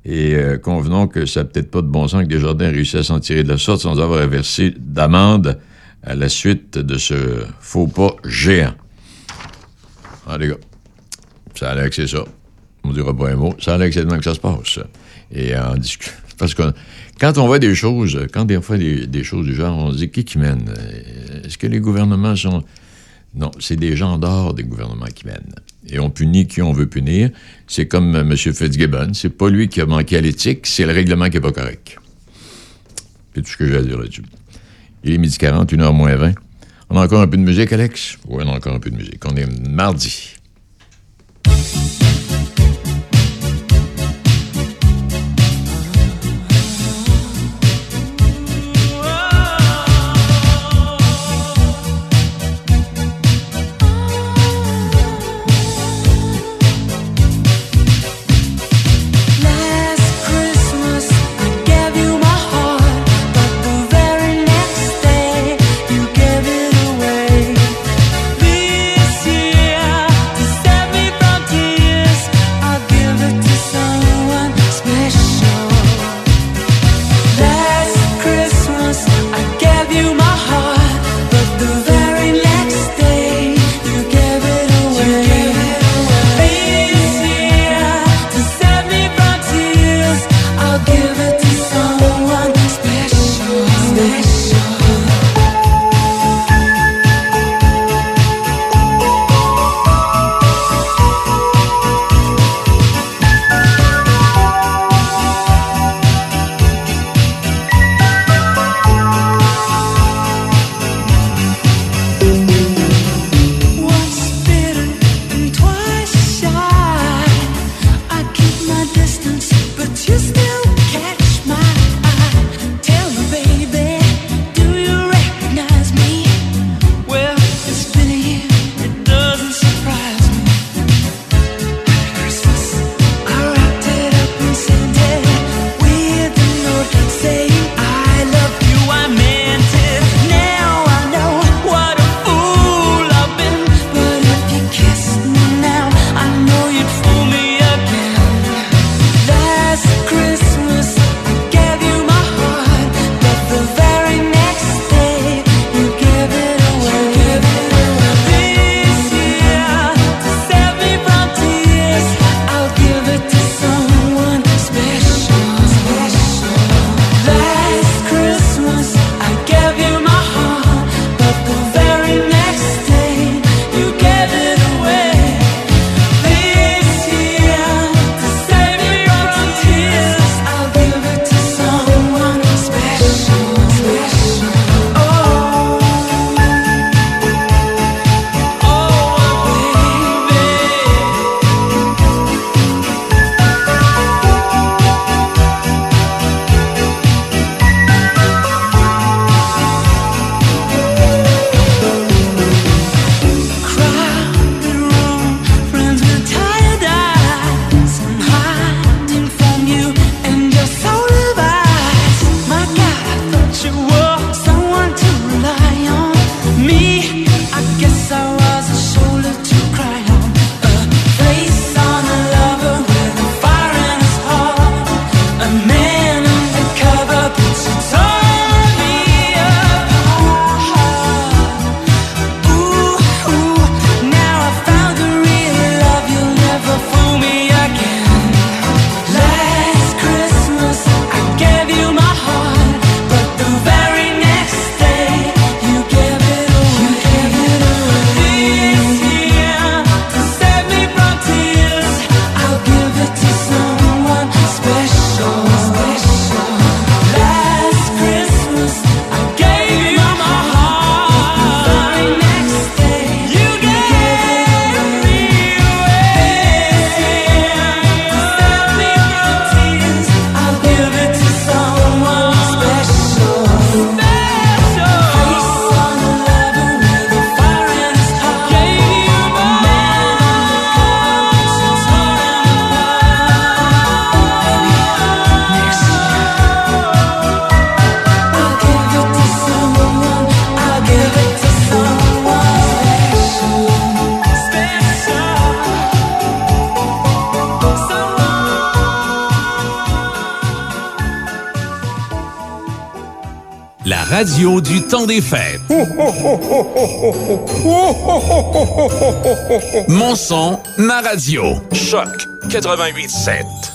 Et euh, convenons que ça n'a peut-être pas de bon sens que Desjardins réussissent à s'en tirer de la sorte sans avoir à verser d'amende à la suite de ce faux pas géant. Ah, les gars, ça a l'air que c'est ça. On ne dira pas un mot. Ça a l'air que c'est que ça se passe. Et en discutant. Parce que quand on voit des choses, quand fois des, des choses du genre, on se dit qui qui mène? Euh, Est-ce que les gouvernements sont. Non, c'est des gens d'or des gouvernements qui mènent. Et on punit qui on veut punir. C'est comme euh, M. Fitzgibbon. C'est pas lui qui a manqué à l'éthique, c'est le règlement qui n'est pas correct. C'est tout ce que j'ai à dire là-dessus. Il est midi 40, 1h moins 20. On a encore un peu de musique, Alex? Oui, on a encore un peu de musique. On est mardi. Radio du temps des fêtes. Mon son, ma radio. Choc 88.7.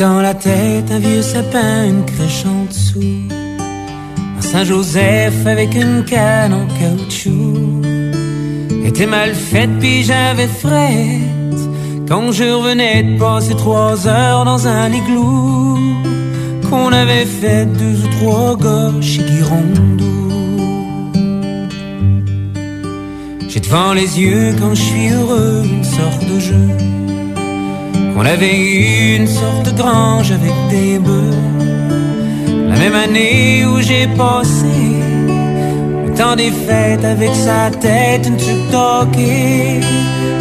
dans la tête un vieux sapin, une crèche en dessous. Un Saint-Joseph avec une canne en caoutchouc. Était mal faite, puis j'avais frette. Quand je revenais de passer trois heures dans un igloo. Qu'on avait fait deux ou trois gars chez Guirondou. J'ai devant les yeux quand je suis heureux une sorte de jeu. On avait eu une sorte de grange avec des bœufs. La même année où j'ai passé le temps des fêtes avec sa tête une d'hockey.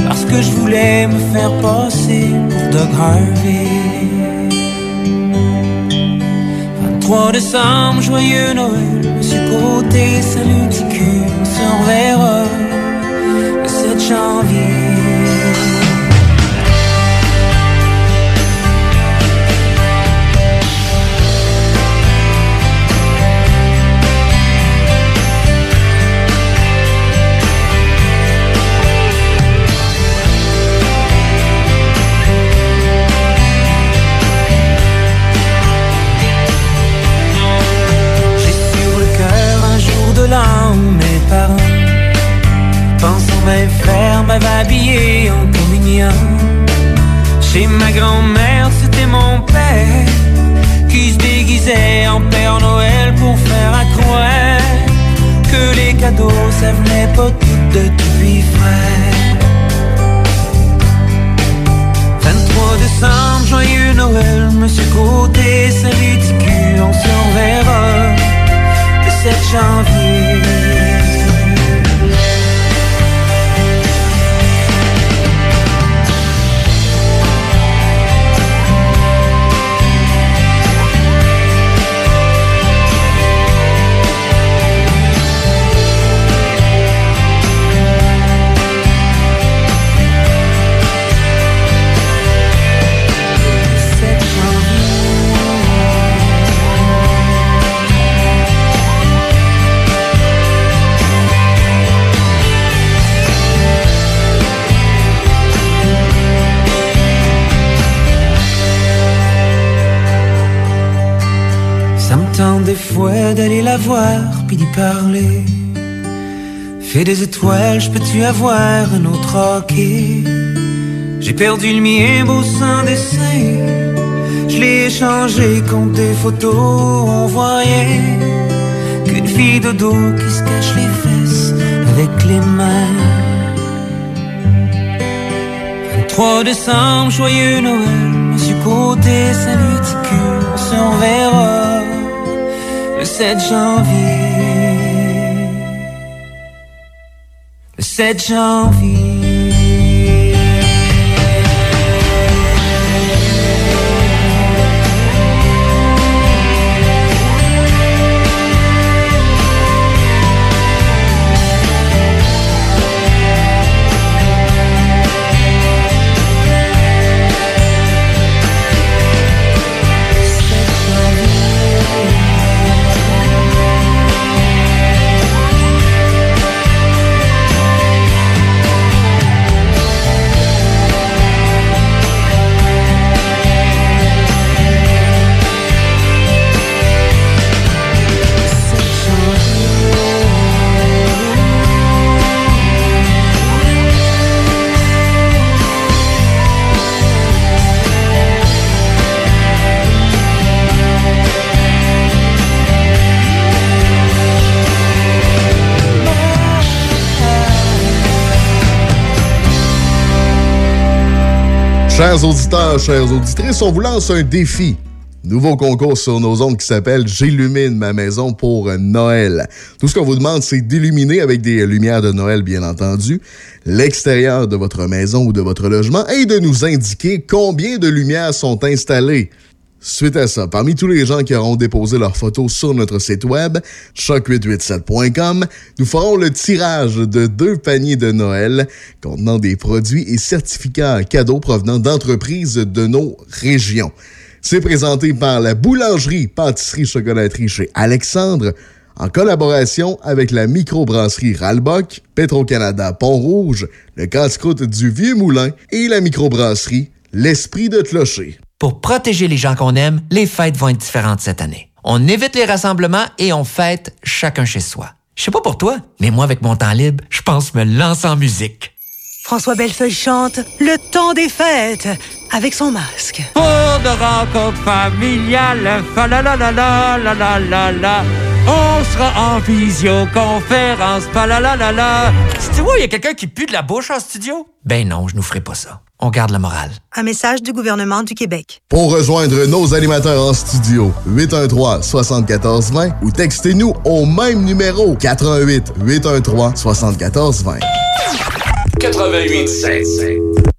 Parce que je voulais me faire passer pour Doug Harvey. 23 décembre, joyeux Noël. Monsieur Côté, salut petit cul, on se reverra le 7 janvier. Fais des étoiles, je peux-tu avoir un autre hockey? J'ai perdu le mien, beau sans dessin. Je l'ai échangé contre des photos, on rien. Qu'une fille de dos qui se cache les fesses avec les mains. 23 décembre, joyeux Noël, Monsieur Côté, salut on se reverra le 7 janvier. Le 7 janvier. Chers auditeurs, chères auditrices, on vous lance un défi. Nouveau concours sur nos ondes qui s'appelle J'illumine ma maison pour Noël. Tout ce qu'on vous demande, c'est d'illuminer avec des lumières de Noël, bien entendu, l'extérieur de votre maison ou de votre logement et de nous indiquer combien de lumières sont installées. Suite à ça, parmi tous les gens qui auront déposé leurs photos sur notre site web, choc887.com, nous ferons le tirage de deux paniers de Noël contenant des produits et certificats cadeaux provenant d'entreprises de nos régions. C'est présenté par la boulangerie, pâtisserie, chocolaterie chez Alexandre, en collaboration avec la microbrasserie Ralbock, Petro-Canada Pont-Rouge, le casse-croûte du Vieux Moulin et la microbrasserie L'Esprit de Clocher. Pour protéger les gens qu'on aime, les fêtes vont être différentes cette année. On évite les rassemblements et on fête chacun chez soi. Je sais pas pour toi, mais moi, avec mon temps libre, je pense me lancer en musique. François Bellefeuille chante Le temps des fêtes avec son masque. Pour de rencontres familiales, fa la la la la la la la la. On sera en visioconférence, fa la la la la. Si tu vois, il y a quelqu'un qui pue de la bouche en studio? Ben non, je nous ferai pas ça. On garde la morale. Un message du gouvernement du Québec. Pour rejoindre nos animateurs en studio, 813-7420 ou textez-nous au même numéro 88 813 7420. 88.7.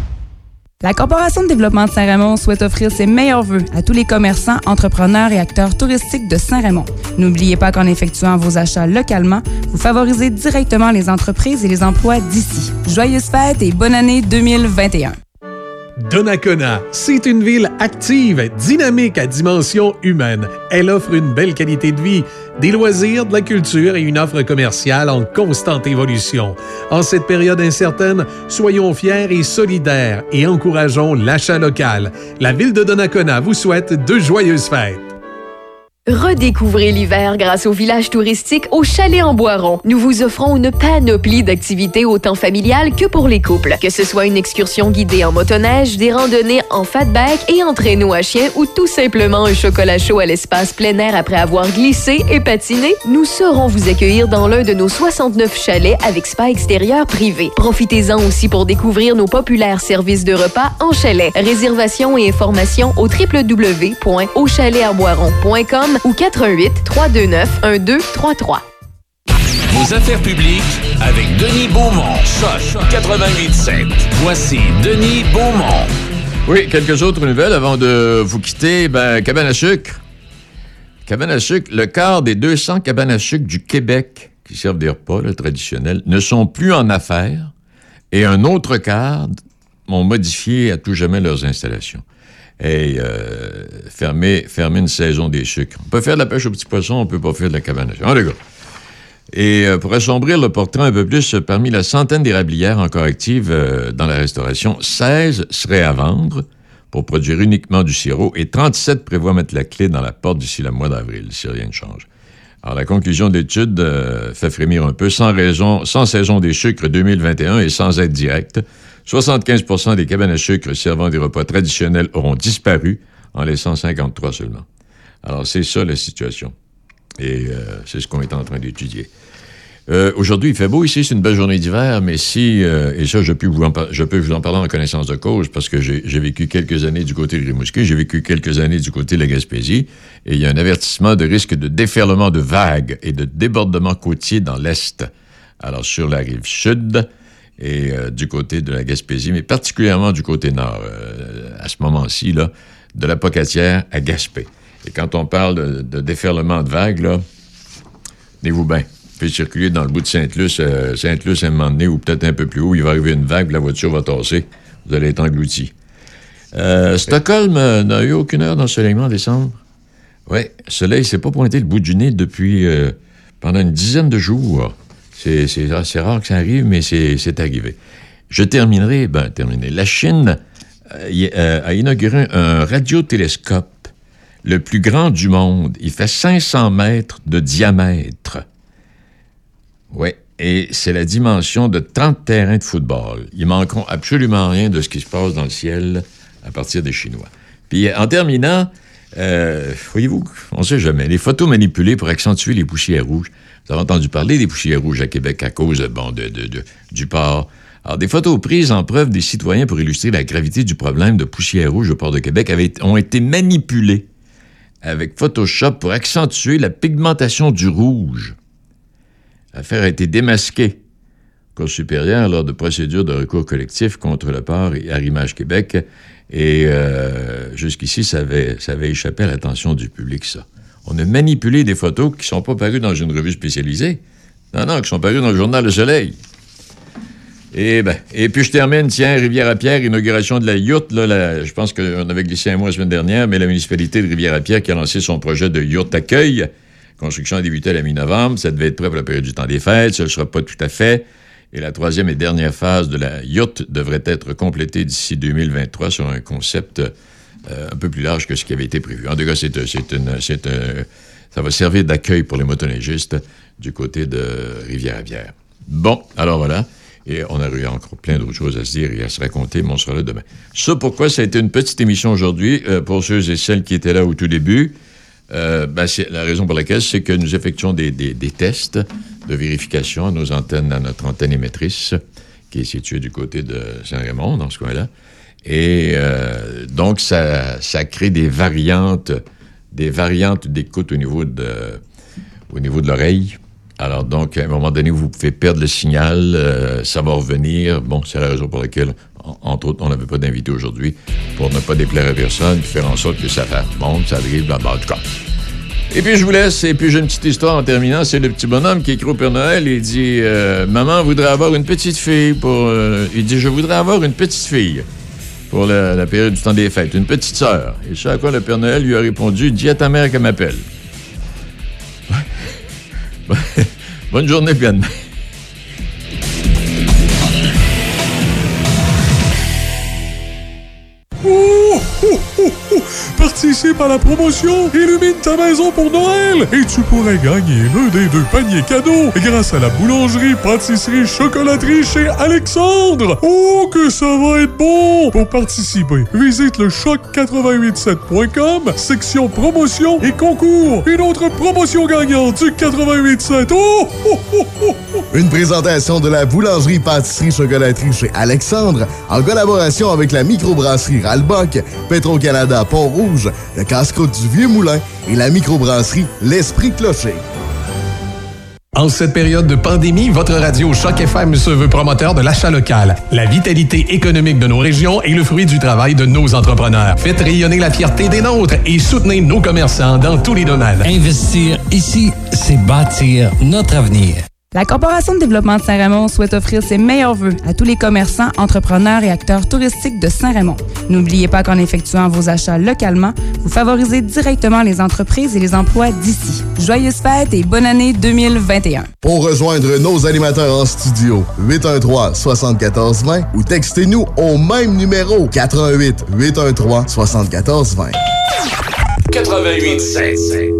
La Corporation de développement de Saint-Raymond souhaite offrir ses meilleurs vœux à tous les commerçants, entrepreneurs et acteurs touristiques de Saint-Raymond. N'oubliez pas qu'en effectuant vos achats localement, vous favorisez directement les entreprises et les emplois d'ici. Joyeuses fêtes et bonne année 2021. Donnacona, c'est une ville active, dynamique à dimension humaine. Elle offre une belle qualité de vie, des loisirs, de la culture et une offre commerciale en constante évolution. En cette période incertaine, soyons fiers et solidaires et encourageons l'achat local. La ville de Donnacona vous souhaite de joyeuses fêtes. Redécouvrez l'hiver grâce au village touristique au Chalet en Boiron. Nous vous offrons une panoplie d'activités autant familiales que pour les couples. Que ce soit une excursion guidée en motoneige, des randonnées en fatback et en traîneau à chien ou tout simplement un chocolat chaud à l'espace plein air après avoir glissé et patiné, nous saurons vous accueillir dans l'un de nos 69 chalets avec spa extérieur privé. Profitez-en aussi pour découvrir nos populaires services de repas en chalet. Réservation et informations au www.auchalet-en-boiron.com ou 88 329 1233. Vos affaires publiques avec Denis Beaumont. Choc 88.7. Voici Denis Beaumont. Oui, quelques autres nouvelles avant de vous quitter. Ben, cabane à sucre. Cabane à sucre, le quart des 200 cabanes à sucre du Québec qui servent des repas là, traditionnels ne sont plus en affaires et un autre quart ont modifié à tout jamais leurs installations. Et euh, fermer, une saison des sucres. On peut faire de la pêche aux petits poissons, on peut pas faire de la cabane. En. Et euh, pour assombrir le portrait un peu plus, parmi la centaine d'érablières encore actives euh, dans la restauration, 16 seraient à vendre pour produire uniquement du sirop et 37 prévoient mettre la clé dans la porte d'ici le mois d'avril, si rien ne change. Alors, la conclusion de l'étude fait frémir un peu. Sans, sans saison des sucres 2021 et sans aide directe, 75% des cabanes à sucre servant des repas traditionnels auront disparu, en laissant 53 seulement. Alors, c'est ça la situation. Et euh, c'est ce qu'on est en train d'étudier. Euh, Aujourd'hui, il fait beau ici, c'est une belle journée d'hiver, mais si, euh, et ça, je peux, vous en parler en connaissance de cause, parce que j'ai j'ai vécu quelques années du côté de Rimouski, j'ai vécu quelques années du côté de la Gaspésie, et il y a un avertissement de risque de déferlement de vagues et de débordement côtier dans l'Est. Alors, sur la rive sud et euh, du côté de la Gaspésie, mais particulièrement du côté nord, euh, à ce moment-ci, là, de la Pocatière à Gaspé. Et quand on parle de, déferlement de vagues, là, tenez-vous bien. Pouvez circuler dans le bout de Sainte-Luce, euh, Sainte-Luce à un moment donné, ou peut-être un peu plus haut, il va arriver une vague, la voiture va tasser, vous allez être englouti. Euh, Stockholm n'a eu aucune heure d'ensoleillement en décembre. Oui, le soleil s'est pas pointé le bout du nez depuis pendant une dizaine de jours. C'est rare que ça arrive, mais c'est arrivé. Je terminerai, ben. La Chine euh, euh, a inauguré un radiotélescope, le plus grand du monde. Il fait 500 mètres de diamètre. Oui, et c'est la dimension de 30 terrains de football. Ils manqueront absolument rien de ce qui se passe dans le ciel à partir des Chinois. Puis en terminant, euh, voyez-vous, on ne sait jamais, les photos manipulées pour accentuer les poussières rouges. Vous avez entendu parler des poussières rouges à Québec à cause bon, de, du port Alors, des photos prises en preuve des citoyens pour illustrer la gravité du problème de poussière rouge au port de Québec avaient, ont été manipulées avec Photoshop pour accentuer la pigmentation du rouge. L'affaire a été démasquée. Cour supérieure lors de procédures de recours collectif contre le port et Arrimage Québec. Et euh, jusqu'ici, ça avait, ça avait échappé à l'attention du public, ça. On a manipulé des photos qui ne sont pas parues dans une revue spécialisée. Non, non, qui sont parues dans le journal Le Soleil. Et, ben, et puis je termine, tiens, Rivière-à-Pierre, inauguration de la la- je pense qu'on avait glissé un mois la semaine dernière, mais la municipalité de Rivière-à-Pierre qui a lancé son projet de yourte accueil. Construction a débuté à la mi-novembre. Ça devait être prêt pour la période du temps des fêtes. Ça ne le sera pas tout à fait. Et la troisième et dernière phase de la yourte devrait être complétée d'ici 2023 sur un concept euh, un peu plus large que ce qui avait été prévu. En tout cas, c'est, ça va servir d'accueil pour les motoneigistes du côté de Rivière-à-Pierre. Bon, alors voilà. Et on a eu encore plein d'autres choses à se dire et à se raconter, mais on sera là demain. Ça, pourquoi? Ça a été une petite émission aujourd'hui, euh, pour ceux et celles qui étaient là au tout début, euh, ben, c'est la raison pour laquelle c'est que nous effectuons des, des- des tests de vérification à nos antennes, à notre antenne émettrice, qui est située du côté de Saint-Raymond, dans ce coin-là. Et euh, donc, ça, crée des variantes, des variantes d'écoute au niveau de, au niveau de l'oreille. Alors donc, à un moment donné, vous pouvez perdre le signal, euh, ça va revenir. Bon, c'est la raison pour laquelle, en- entre autres, on n'avait pas d'invité aujourd'hui, pour ne pas déplaire à personne, faire en sorte que ça fasse bon, ça arrive, là, en tout cas. Et puis je vous laisse, et puis j'ai une petite histoire en terminant, c'est le petit bonhomme qui écrit au Père Noël, il dit euh, Maman voudrait avoir une petite fille pour... il dit, je voudrais avoir une petite fille pour la, période du temps des fêtes, une petite sœur. Et ce à le Père Noël lui a répondu, dis à ta mère qu'elle m'appelle. Bonne journée, puis Participe à la promotion Illumine ta maison pour Noël et tu pourrais gagner l'un des deux paniers cadeaux grâce à la boulangerie, pâtisserie, chocolaterie chez Alexandre. Oh, que ça va être bon! Pour participer, visite le choc887.com, section promotion et concours. Une autre promotion gagnante du 887. Oh, oh, oh, oh. Une présentation de la boulangerie pâtisserie chocolaterie chez Alexandre en collaboration avec la microbrasserie Ralbock, Petro-Canada Pont-Rouge, le casse-croûte du Vieux-Moulin et la microbrasserie L'Esprit Clocher. En cette période de pandémie, votre radio Choc FM se veut promoteur de l'achat local. La vitalité économique de nos régions est le fruit du travail de nos entrepreneurs. Faites rayonner la fierté des nôtres et soutenez nos commerçants dans tous les domaines. Investir ici, c'est bâtir notre avenir. La Corporation de développement de Saint-Raymond souhaite offrir ses meilleurs vœux à tous les commerçants, entrepreneurs et acteurs touristiques de Saint-Raymond. N'oubliez pas qu'en effectuant vos achats localement, vous favorisez directement les entreprises et les emplois d'ici. Joyeuses fêtes et bonne année 2021. Pour rejoindre nos animateurs en studio, 813-7420 ou textez-nous au même numéro 88 813 7420. 88.7.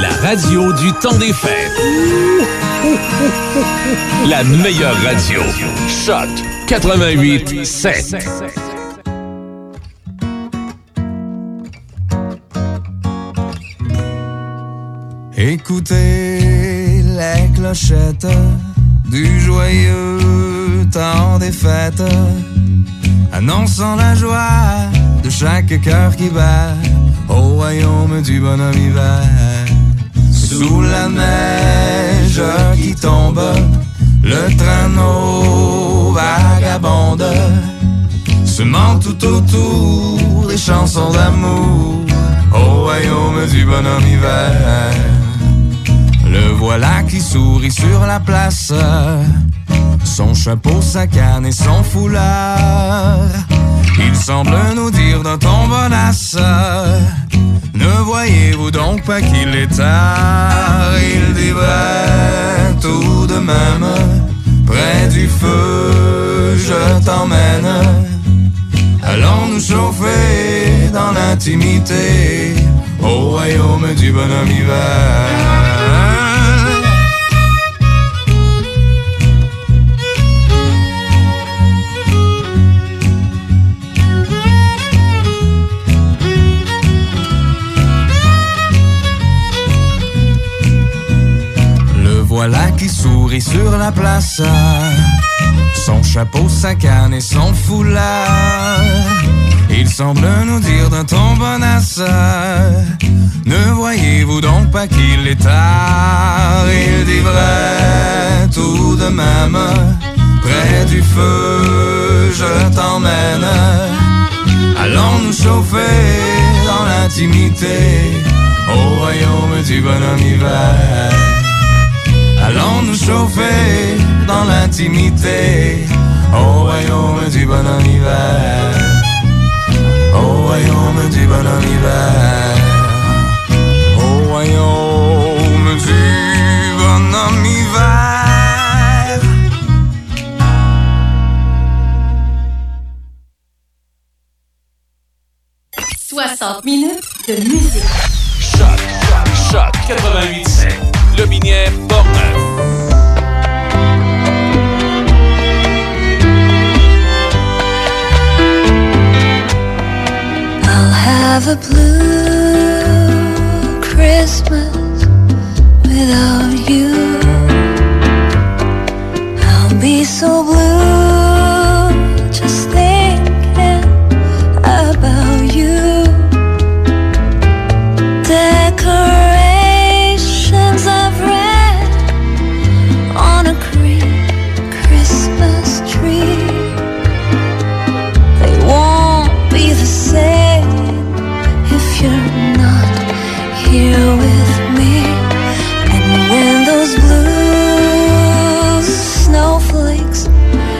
La radio du temps des fêtes. La meilleure radio. Choc 88.7. Écoutez les clochettes du joyeux temps des fêtes, annonçant la joie de chaque cœur qui bat au royaume du bonhomme hiver. Sous la neige qui tombe, le traîneau vagabonde, semant tout autour des chansons d'amour au royaume du bonhomme hiver. Le voilà qui sourit sur la place, son chapeau, sa canne et son foulard. Il semble nous dire d'un ton bonasse, ne voyez-vous donc pas qu'il est tard? Il dit tout de même, du feu je t'emmène. Allons nous chauffer dans l'intimité au royaume du bonhomme hiver. Voilà qui sourit sur la place. Son chapeau, sa canne et son foulard. Il semble nous dire d'un ton bonasse. Ne voyez-vous donc pas qu'il est tard? Il dit vrai tout de même. Près du feu je t'emmène. Allons nous chauffer dans l'intimité Au royaume du bonhomme hiver Allons nous chauffer dans l'intimité. Au royaume du bonhomme hiver Au royaume du bonhomme hiver Au royaume du bonhomme hiver 60 minutes de musique. Choc, choc, choc 88.7. Le Minière have a blue Christmas without